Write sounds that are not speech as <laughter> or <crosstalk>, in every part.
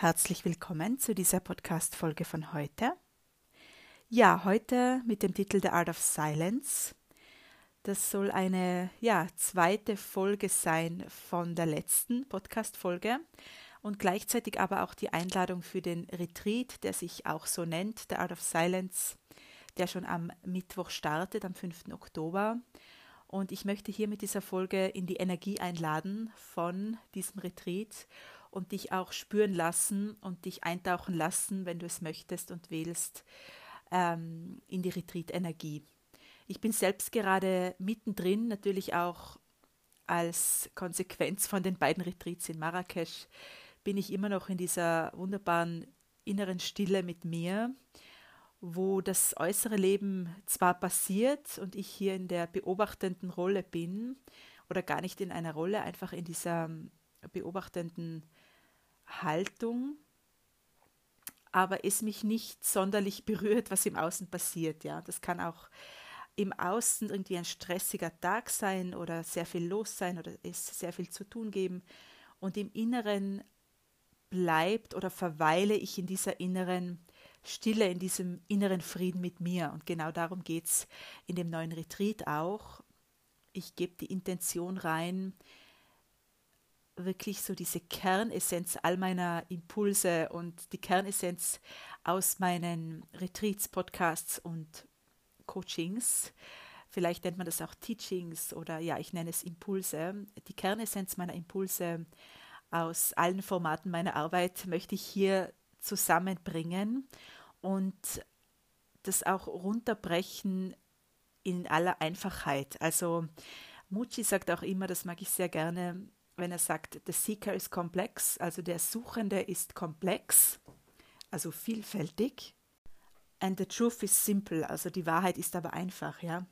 Herzlich willkommen zu dieser Podcast-Folge von heute. Ja, heute mit dem Titel The Art of Silence. Das soll eine ja, zweite Folge sein von der letzten Podcast-Folge und gleichzeitig aber auch die Einladung für den Retreat, der sich auch so nennt, The Art of Silence, der schon am Mittwoch startet, am 5. Oktober. Und ich möchte hier mit dieser Folge in die Energie einladen von diesem Retreat und dich auch spüren lassen und dich eintauchen lassen, wenn du es möchtest und wählst, ähm, in die Retreat-Energie. Ich bin selbst gerade mittendrin, natürlich auch als Konsequenz von den beiden Retreats in Marrakesch, bin ich immer noch in dieser wunderbaren inneren Stille mit mir, wo das äußere Leben zwar passiert und ich hier in der beobachtenden Rolle bin, oder gar nicht in einer Rolle, einfach in dieser beobachtenden Haltung, aber es mich nicht sonderlich berührt, was im Außen passiert. Ja, das kann auch im Außen irgendwie ein stressiger Tag sein oder sehr viel los sein oder es sehr viel zu tun geben. Und im Inneren bleibt oder verweile ich in dieser inneren Stille, in diesem inneren Frieden mit mir. Und genau darum geht es in dem neuen Retreat auch. Ich gebe die Intention rein, wirklich so diese Kernessenz all meiner Impulse und die Kernessenz aus meinen Retreats, Podcasts und Coachings. Vielleicht nennt man das auch Teachings oder ja, ich nenne es Impulse. Die Kernessenz meiner Impulse aus allen Formaten meiner Arbeit möchte ich hier zusammenbringen und das auch runterbrechen in aller Einfachheit. Also Mucci sagt auch immer, das mag ich sehr gerne, wenn er sagt, the seeker is complex, also der Suchende ist komplex, also vielfältig. And the truth is simple, also die Wahrheit ist aber einfach, ja.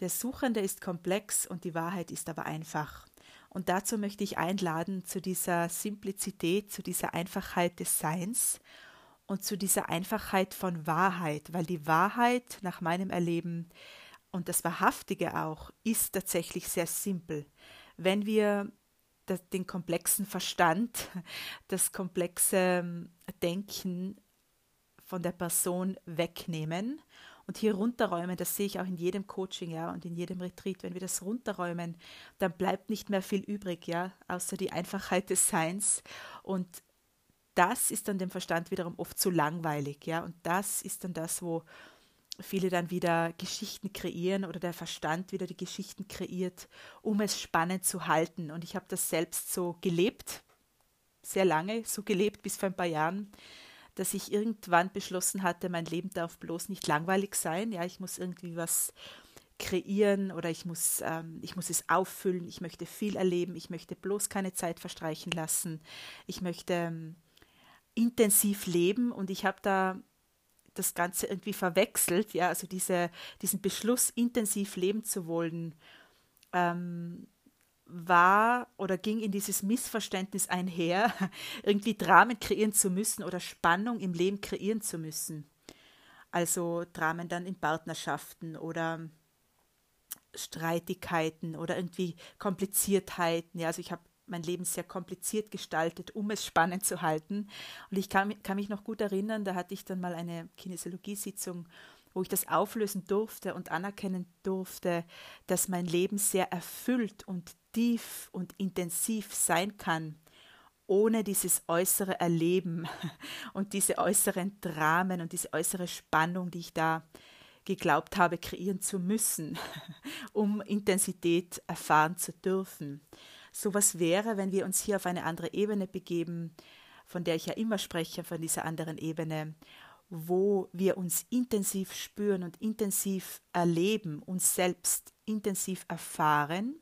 Der Suchende ist komplex und die Wahrheit ist aber einfach. Und dazu möchte ich einladen zu dieser Simplizität, zu dieser Einfachheit des Seins und zu dieser Einfachheit von Wahrheit, weil die Wahrheit nach meinem Erleben und das Wahrhaftige auch ist tatsächlich sehr simpel. Wenn wir den komplexen Verstand, <laughs> das komplexe ähm, Denken von der Person wegnehmen und hier runterräumen, das sehe ich auch in jedem Coaching, ja, und in jedem Retreat, wenn wir das runterräumen, dann bleibt nicht mehr viel übrig, ja, außer die Einfachheit des Seins. Und das ist dann dem Verstand wiederum oft zu langweilig, ja, und das ist dann das, wo viele dann wieder Geschichten kreieren oder der Verstand wieder die Geschichten kreiert, um es spannend zu halten. Und ich habe das selbst so gelebt, sehr lange so gelebt, bis vor ein paar Jahren, dass ich irgendwann beschlossen hatte, mein Leben darf bloß nicht langweilig sein. Ja, ich muss irgendwie was kreieren oder ich muss, ähm, ich muss es auffüllen, ich möchte viel erleben, ich möchte bloß keine Zeit verstreichen lassen, ich möchte ähm, intensiv leben und ich habe da das Ganze irgendwie verwechselt, ja, also diese, diesen Beschluss, intensiv leben zu wollen, ähm, war oder ging in dieses Missverständnis einher, <laughs> irgendwie Dramen kreieren zu müssen oder Spannung im Leben kreieren zu müssen. Also Dramen dann in Partnerschaften oder Streitigkeiten oder irgendwie Kompliziertheiten. Ja, also ich habe mein Leben sehr kompliziert gestaltet, um es spannend zu halten. Und ich kann, kann mich noch gut erinnern, da hatte ich dann mal eine Kinesiologiesitzung, wo ich das auflösen durfte und anerkennen durfte, dass mein Leben sehr erfüllt und tief und intensiv sein kann, ohne dieses äußere Erleben <laughs> und diese äußeren Dramen und diese äußere Spannung, die ich da geglaubt habe, kreieren zu müssen, <laughs> um Intensität erfahren zu dürfen sowas wäre, wenn wir uns hier auf eine andere Ebene begeben, von der ich ja immer spreche, von dieser anderen Ebene, wo wir uns intensiv spüren und intensiv erleben, uns selbst intensiv erfahren,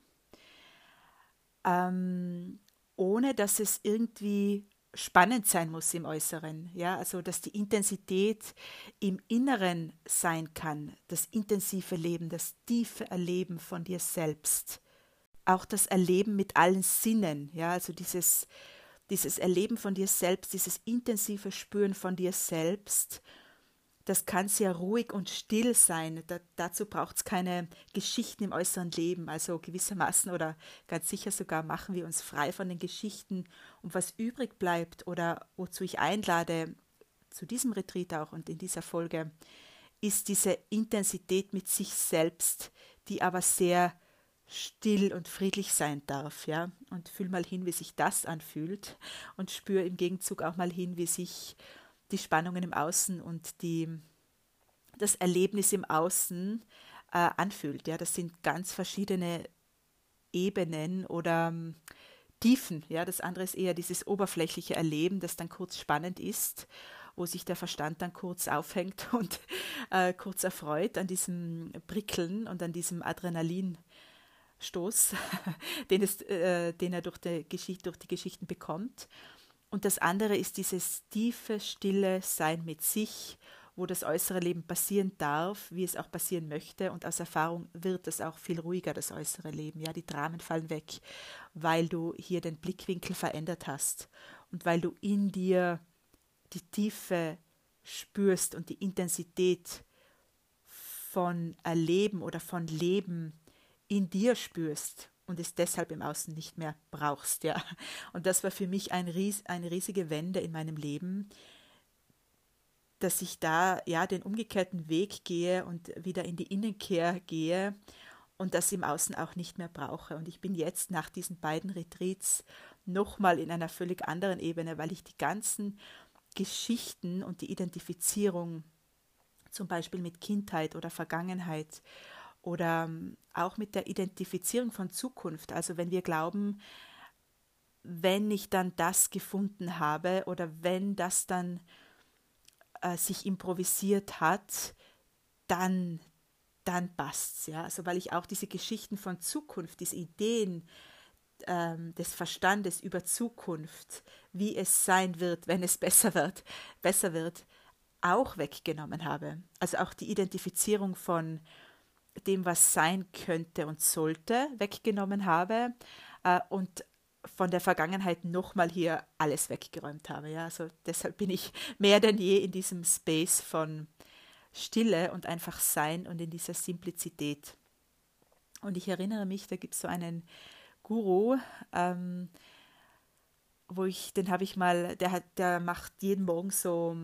ähm, ohne dass es irgendwie spannend sein muss im Äußeren, ja, also dass die Intensität im Inneren sein kann, das intensive Leben, das tiefe Erleben von dir selbst auch das Erleben mit allen Sinnen, ja, also dieses, dieses Erleben von dir selbst, dieses intensive Spüren von dir selbst, das kann sehr ruhig und still sein. Da, dazu braucht es keine Geschichten im äußeren Leben. Also gewissermaßen oder ganz sicher sogar machen wir uns frei von den Geschichten. Und was übrig bleibt oder wozu ich einlade, zu diesem Retreat auch und in dieser Folge, ist diese Intensität mit sich selbst, die aber sehr still und friedlich sein darf, ja. Und fühl mal hin, wie sich das anfühlt und spür im Gegenzug auch mal hin, wie sich die Spannungen im Außen und die, das Erlebnis im Außen äh, anfühlt. Ja, das sind ganz verschiedene Ebenen oder ähm, Tiefen. Ja, das andere ist eher dieses oberflächliche Erleben, das dann kurz spannend ist, wo sich der Verstand dann kurz aufhängt <laughs> und äh, kurz erfreut an diesem Prickeln und an diesem Adrenalinstoß, <laughs> den, es, äh, den er durch die, Geschichte, durch die Geschichten bekommt. Und das andere ist dieses tiefe, stille Sein mit sich, wo das äußere Leben passieren darf, wie es auch passieren möchte. Und aus Erfahrung wird es auch viel ruhiger, das äußere Leben. Ja, die Dramen fallen weg, weil du hier den Blickwinkel verändert hast und weil du in dir die Tiefe spürst und die Intensität von Erleben oder von Leben in dir spürst und es deshalb im Außen nicht mehr brauchst, ja. Und das war für mich ein ries eine riesige Wende in meinem Leben, dass ich da ja den umgekehrten Weg gehe und wieder in die Innenkehr gehe und das im Außen auch nicht mehr brauche. Und ich bin jetzt nach diesen beiden Retreats nochmal in einer völlig anderen Ebene, weil ich die ganzen Geschichten und die Identifizierung zum Beispiel mit Kindheit oder Vergangenheit oder ähm, auch mit der Identifizierung von Zukunft. Also wenn wir glauben, wenn ich dann das gefunden habe oder wenn das dann äh, sich improvisiert hat, dann, dann passt's. Ja? Also weil ich auch diese Geschichten von Zukunft, diese Ideen ähm, des Verstandes über Zukunft, wie es sein wird, wenn es <laughs> besser wird, besser wird, auch weggenommen habe. Also auch die Identifizierung von dem, was sein könnte und sollte, weggenommen habe äh, und von der Vergangenheit nochmal hier alles weggeräumt habe. Ja? Also deshalb bin ich mehr denn je in diesem Space von Stille und einfach Sein und in dieser Simplizität. Und ich erinnere mich, da gibt es so einen Guru, ähm, wo ich, den habe ich mal, der hat, der macht jeden Morgen so,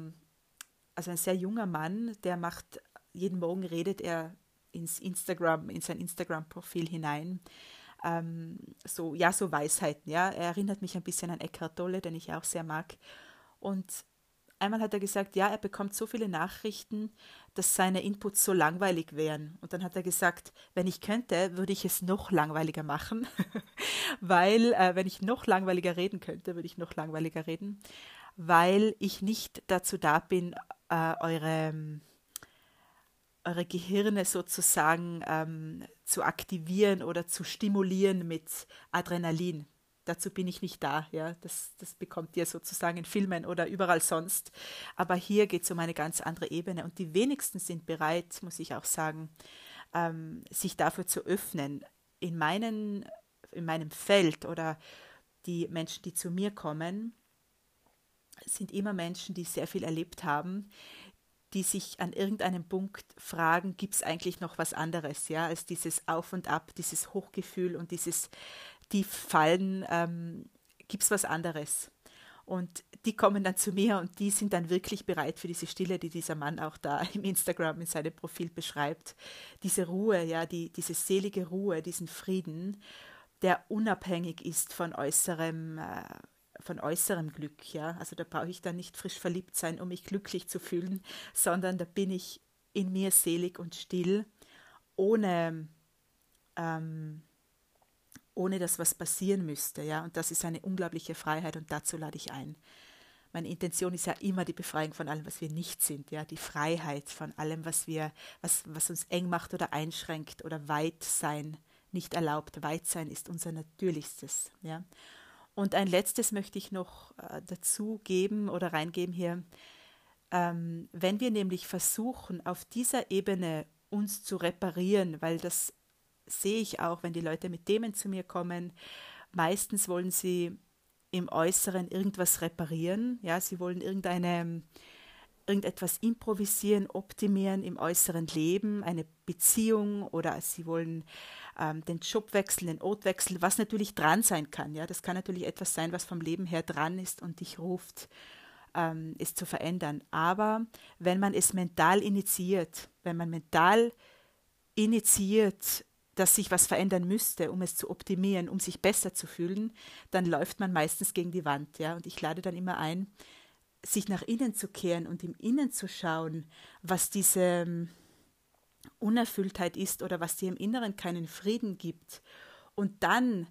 also ein sehr junger Mann, der macht, jeden Morgen redet er ins Instagram, in sein Instagram-Profil hinein. Ähm, so, ja, so Weisheiten, ja. Er erinnert mich ein bisschen an Eckhart Tolle, den ich auch sehr mag. Und einmal hat er gesagt, ja, er bekommt so viele Nachrichten, dass seine Inputs so langweilig wären. Und dann hat er gesagt, wenn ich könnte, würde ich es noch langweiliger machen, <laughs> weil äh, wenn ich noch langweiliger reden könnte, würde ich noch langweiliger reden, weil ich nicht dazu da bin, äh, eure eure Gehirne sozusagen ähm, zu aktivieren oder zu stimulieren mit Adrenalin. Dazu bin ich nicht da, ja. Das, das bekommt ihr sozusagen in Filmen oder überall sonst. Aber hier geht es um eine ganz andere Ebene und die wenigsten sind bereit, muss ich auch sagen, ähm, sich dafür zu öffnen. In, meinen, in meinem Feld oder die Menschen, die zu mir kommen, sind immer Menschen, die sehr viel erlebt haben, die sich an irgendeinem Punkt fragen, gibt es eigentlich noch was anderes, ja, als dieses Auf und Ab, dieses Hochgefühl und dieses Tieffallen, ähm, gibt es was anderes? Und die kommen dann zu mir und die sind dann wirklich bereit für diese Stille, die dieser Mann auch da <laughs> im Instagram in seinem Profil beschreibt. Diese Ruhe, ja, die, diese selige Ruhe, diesen Frieden, der unabhängig ist von äußerem äh, von äußerem Glück, ja. Also da brauche ich dann nicht frisch verliebt sein, um mich glücklich zu fühlen, sondern da bin ich in mir selig und still, ohne, ähm, ohne dass was passieren müsste, ja. Und das ist eine unglaubliche Freiheit und dazu lade ich ein. Meine Intention ist ja immer die Befreiung von allem, was wir nicht sind, ja, die Freiheit von allem, was wir, was, was uns eng macht oder einschränkt oder weit sein nicht erlaubt. Weit sein ist unser natürlichstes, ja. Und ein letztes möchte ich noch äh, dazu geben oder reingeben hier. Ähm, wenn wir nämlich versuchen, auf dieser Ebene uns zu reparieren, weil das sehe ich auch, wenn die Leute mit Themen zu mir kommen, meistens wollen sie im Äußeren irgendwas reparieren. Ja, sie wollen irgendeine irgendetwas improvisieren, optimieren im äußeren Leben, eine Beziehung oder sie wollen ähm, den Job wechseln, den Ort wechseln, was natürlich dran sein kann. Ja, das kann natürlich etwas sein, was vom Leben her dran ist und dich ruft, ähm, es zu verändern. Aber wenn man es mental initiiert, wenn man mental initiiert, dass sich was verändern müsste, um es zu optimieren, um sich besser zu fühlen, dann läuft man meistens gegen die Wand. Ja? Und ich lade dann immer ein, sich nach innen zu kehren und im Innen zu schauen, was diese ähm, Unerfülltheit ist oder was dir im Inneren keinen Frieden gibt. Und dann,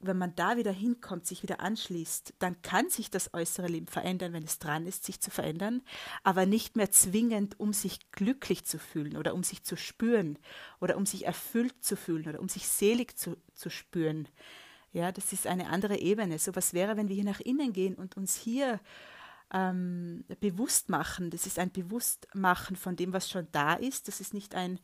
wenn man da wieder hinkommt, sich wieder anschließt, dann kann sich das äußere Leben verändern, wenn es dran ist, sich zu verändern, aber nicht mehr zwingend, um sich glücklich zu fühlen oder um sich zu spüren oder um sich erfüllt zu fühlen oder um sich selig zu, zu spüren. Ja, das ist eine andere Ebene. So was wäre, wenn wir hier nach innen gehen und uns hier ähm, bewusst machen. Das ist ein Bewusstmachen von dem, was schon da ist. Das ist nicht ein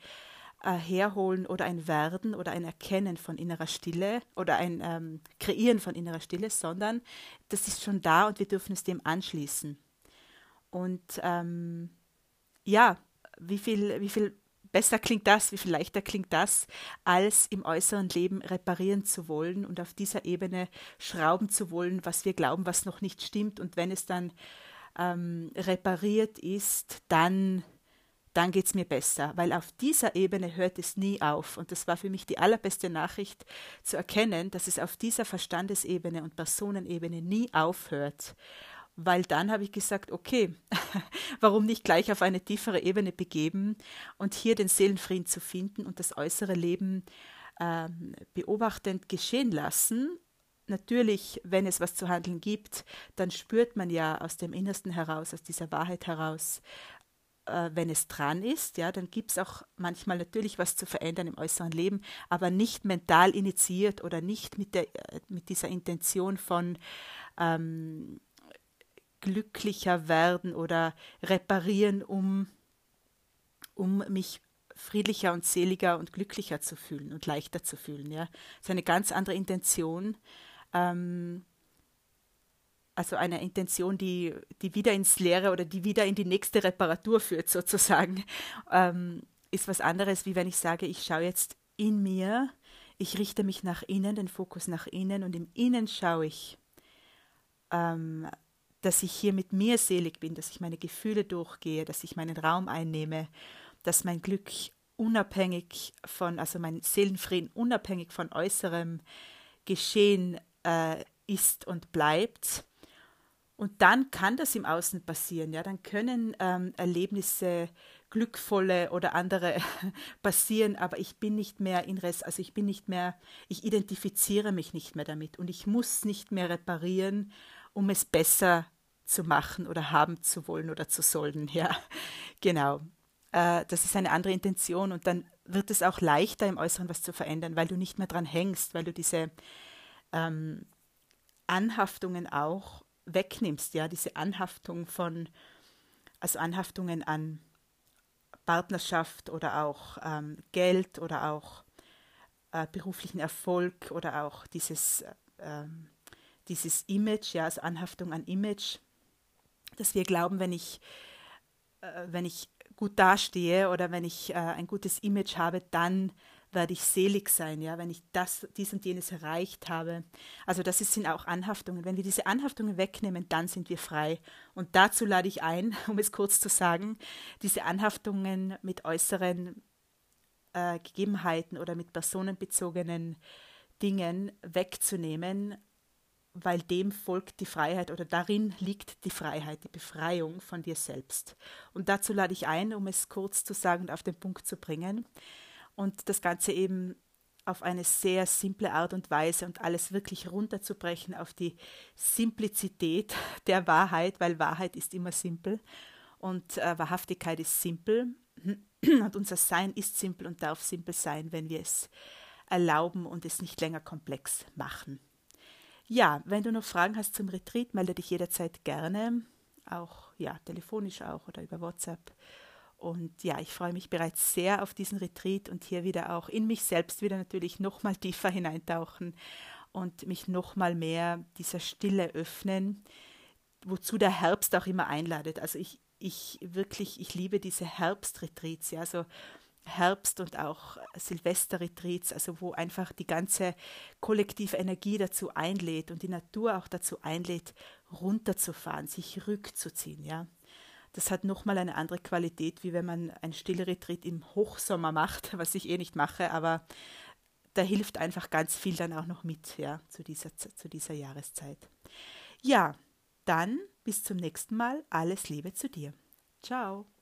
äh, Herholen oder ein Werden oder ein Erkennen von innerer Stille oder ein ähm, Kreieren von innerer Stille, sondern das ist schon da und wir dürfen es dem anschließen. Und ähm, ja, wie viel, wie viel besser klingt das, wie viel leichter klingt das, als im äußeren Leben reparieren zu wollen und auf dieser Ebene schrauben zu wollen, was wir glauben, was noch nicht stimmt. Und wenn es dann ähm, repariert ist, dann, dann geht es mir besser, weil auf dieser Ebene hört es nie auf. Und das war für mich die allerbeste Nachricht zu erkennen, dass es auf dieser Verstandesebene und Personenebene nie aufhört weil dann habe ich gesagt, okay, <laughs> warum nicht gleich auf eine tiefere Ebene begeben und hier den Seelenfrieden zu finden und das äußere Leben äh, beobachtend geschehen lassen. Natürlich, wenn es was zu handeln gibt, dann spürt man ja aus dem Innersten heraus, aus dieser Wahrheit heraus, äh, wenn es dran ist, ja, dann gibt es auch manchmal natürlich was zu verändern im äußeren Leben, aber nicht mental initiiert oder nicht mit, der, äh, mit dieser Intention von ähm, glücklicher werden oder reparieren, um, um mich friedlicher und seliger und glücklicher zu fühlen und leichter zu fühlen. Ja, das ist eine ganz andere Intention. Ähm, also eine Intention, die, die wieder ins Leere oder die wieder in die nächste Reparatur führt, sozusagen, ähm, ist was anderes, wie wenn ich sage, ich schaue jetzt in mir, ich richte mich nach innen, den Fokus nach innen und im Innen schaue ich, ähm, dass ich hier mit mir selig bin, dass ich meine Gefühle durchgehe, dass ich meinen Raum einnehme, dass mein Glück unabhängig von, also mein Seelenfrieden unabhängig von äußerem Geschehen äh, ist und bleibt. Und dann kann das im Außen passieren, ja, dann können ähm, Erlebnisse, glückvolle oder andere <laughs> passieren, aber ich bin nicht mehr in Rest, also ich bin nicht mehr, ich identifiziere mich nicht mehr damit und ich muss nicht mehr reparieren, um es besser zu machen oder haben zu wollen oder zu sollen. Ja, <laughs> genau. Äh, das ist eine andere Intention und dann wird es auch leichter im Äußeren was zu verändern, weil du nicht mehr dran hängst, weil du diese ähm, Anhaftungen auch wegnimmst, ja, diese Anhaftung von, also Anhaftungen an Partnerschaft oder auch ähm, Geld oder auch äh, beruflichen Erfolg oder auch dieses, äh, dieses Image, ja, also Anhaftung an Image, dass wir glauben, wenn ich, äh, wenn ich gut dastehe oder wenn ich äh, ein gutes Image habe, dann werde ich selig sein, ja, wenn ich das, dies und jenes erreicht habe. Also das sind auch Anhaftungen. Wenn wir diese Anhaftungen wegnehmen, dann sind wir frei. Und dazu lade ich ein, <laughs> um es kurz zu sagen, diese Anhaftungen mit äußeren äh, Gegebenheiten oder mit personenbezogenen Dingen wegzunehmen weil dem folgt die Freiheit oder darin liegt die Freiheit, die Befreiung von dir selbst. Und dazu lade ich ein, um es kurz zu sagen und auf den Punkt zu bringen und das Ganze eben auf eine sehr simple Art und Weise und alles wirklich runterzubrechen auf die Simplizität der Wahrheit, weil Wahrheit ist immer simpel und äh, Wahrhaftigkeit ist simpel <clears throat> und unser Sein ist simpel und darf simpel sein, wenn wir es erlauben und es nicht länger komplex machen. Ja, wenn du noch Fragen hast zum Retreat, melde dich jederzeit gerne, auch ja, telefonisch auch oder über WhatsApp. Und ja, ich freue mich bereits sehr auf diesen Retreat und hier wieder auch in mich selbst wieder natürlich noch mal tiefer hineintauchen und mich noch mal mehr dieser Stille öffnen, wozu der Herbst auch immer einladet. Also ich, ich wirklich, ich liebe diese Herbstretreats, ja, so Herbst- und auch Silvesterretreats, also wo einfach die ganze kollektive Energie dazu einlädt und die Natur auch dazu einlädt, runterzufahren, sich rückzuziehen, ja. Das hat nochmal eine andere Qualität, wie wenn man ein Stillretreat im Hochsommer macht, <laughs> was ich eh nicht mache, aber da hilft einfach ganz viel dann auch noch mit, ja, zu dieser, zu dieser Jahreszeit. Ja, dann bis zum nächsten Mal. Alles Liebe zu dir. Ciao.